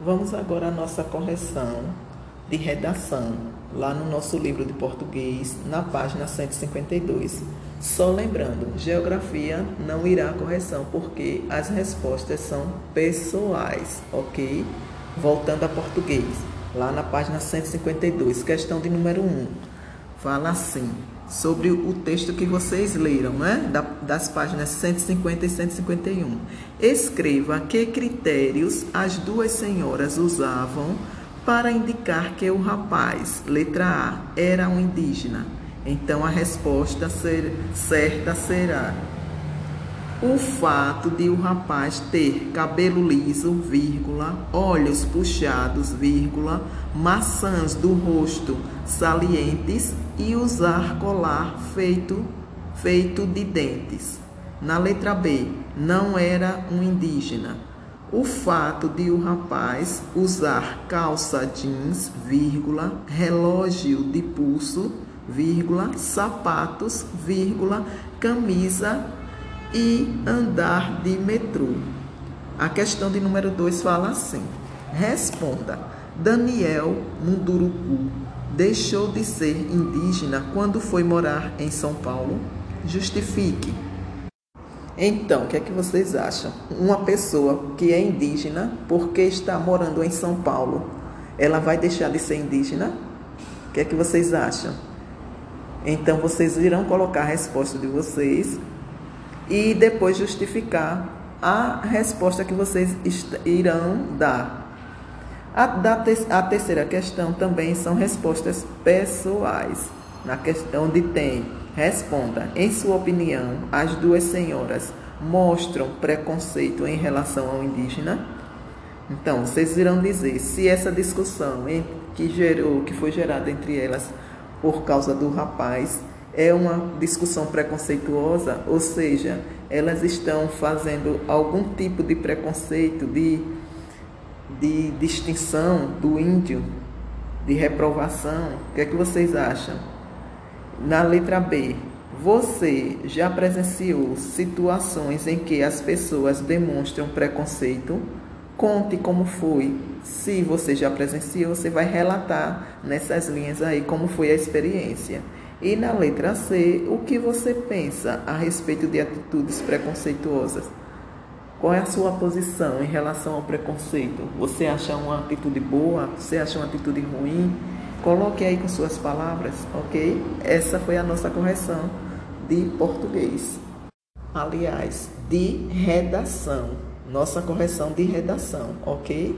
Vamos agora à nossa correção de redação, lá no nosso livro de português, na página 152. Só lembrando, geografia não irá à correção, porque as respostas são pessoais, ok? Voltando a português, lá na página 152, questão de número 1. Fala assim sobre o texto que vocês leram, né? das páginas 150 e 151. Escreva que critérios as duas senhoras usavam para indicar que o rapaz, letra A, era um indígena. Então a resposta ser, certa será o fato de o rapaz ter cabelo liso, vírgula, olhos puxados, vírgula, maçãs do rosto salientes e usar colar feito feito de dentes. Na letra B, não era um indígena. O fato de o rapaz usar calça jeans, vírgula, relógio de pulso, vírgula, sapatos, vírgula, camisa e andar de metrô. A questão de número 2 fala assim: responda. Daniel Munduruku deixou de ser indígena quando foi morar em São Paulo? Justifique. Então, o que é que vocês acham? Uma pessoa que é indígena porque está morando em São Paulo, ela vai deixar de ser indígena? O que é que vocês acham? Então, vocês irão colocar a resposta de vocês e depois justificar a resposta que vocês irão dar. A, a terceira questão também são respostas pessoais. Na questão de tem, responda. Em sua opinião, as duas senhoras mostram preconceito em relação ao indígena? Então, vocês irão dizer se essa discussão que gerou, que foi gerada entre elas por causa do rapaz, é uma discussão preconceituosa, ou seja, elas estão fazendo algum tipo de preconceito, de, de distinção do índio, de reprovação. O que é que vocês acham? Na letra B, você já presenciou situações em que as pessoas demonstram preconceito? Conte como foi. Se você já presenciou, você vai relatar nessas linhas aí como foi a experiência. E na letra C, o que você pensa a respeito de atitudes preconceituosas? Qual é a sua posição em relação ao preconceito? Você acha uma atitude boa? Você acha uma atitude ruim? Coloque aí com suas palavras, ok? Essa foi a nossa correção de português. Aliás, de redação. Nossa correção de redação, ok?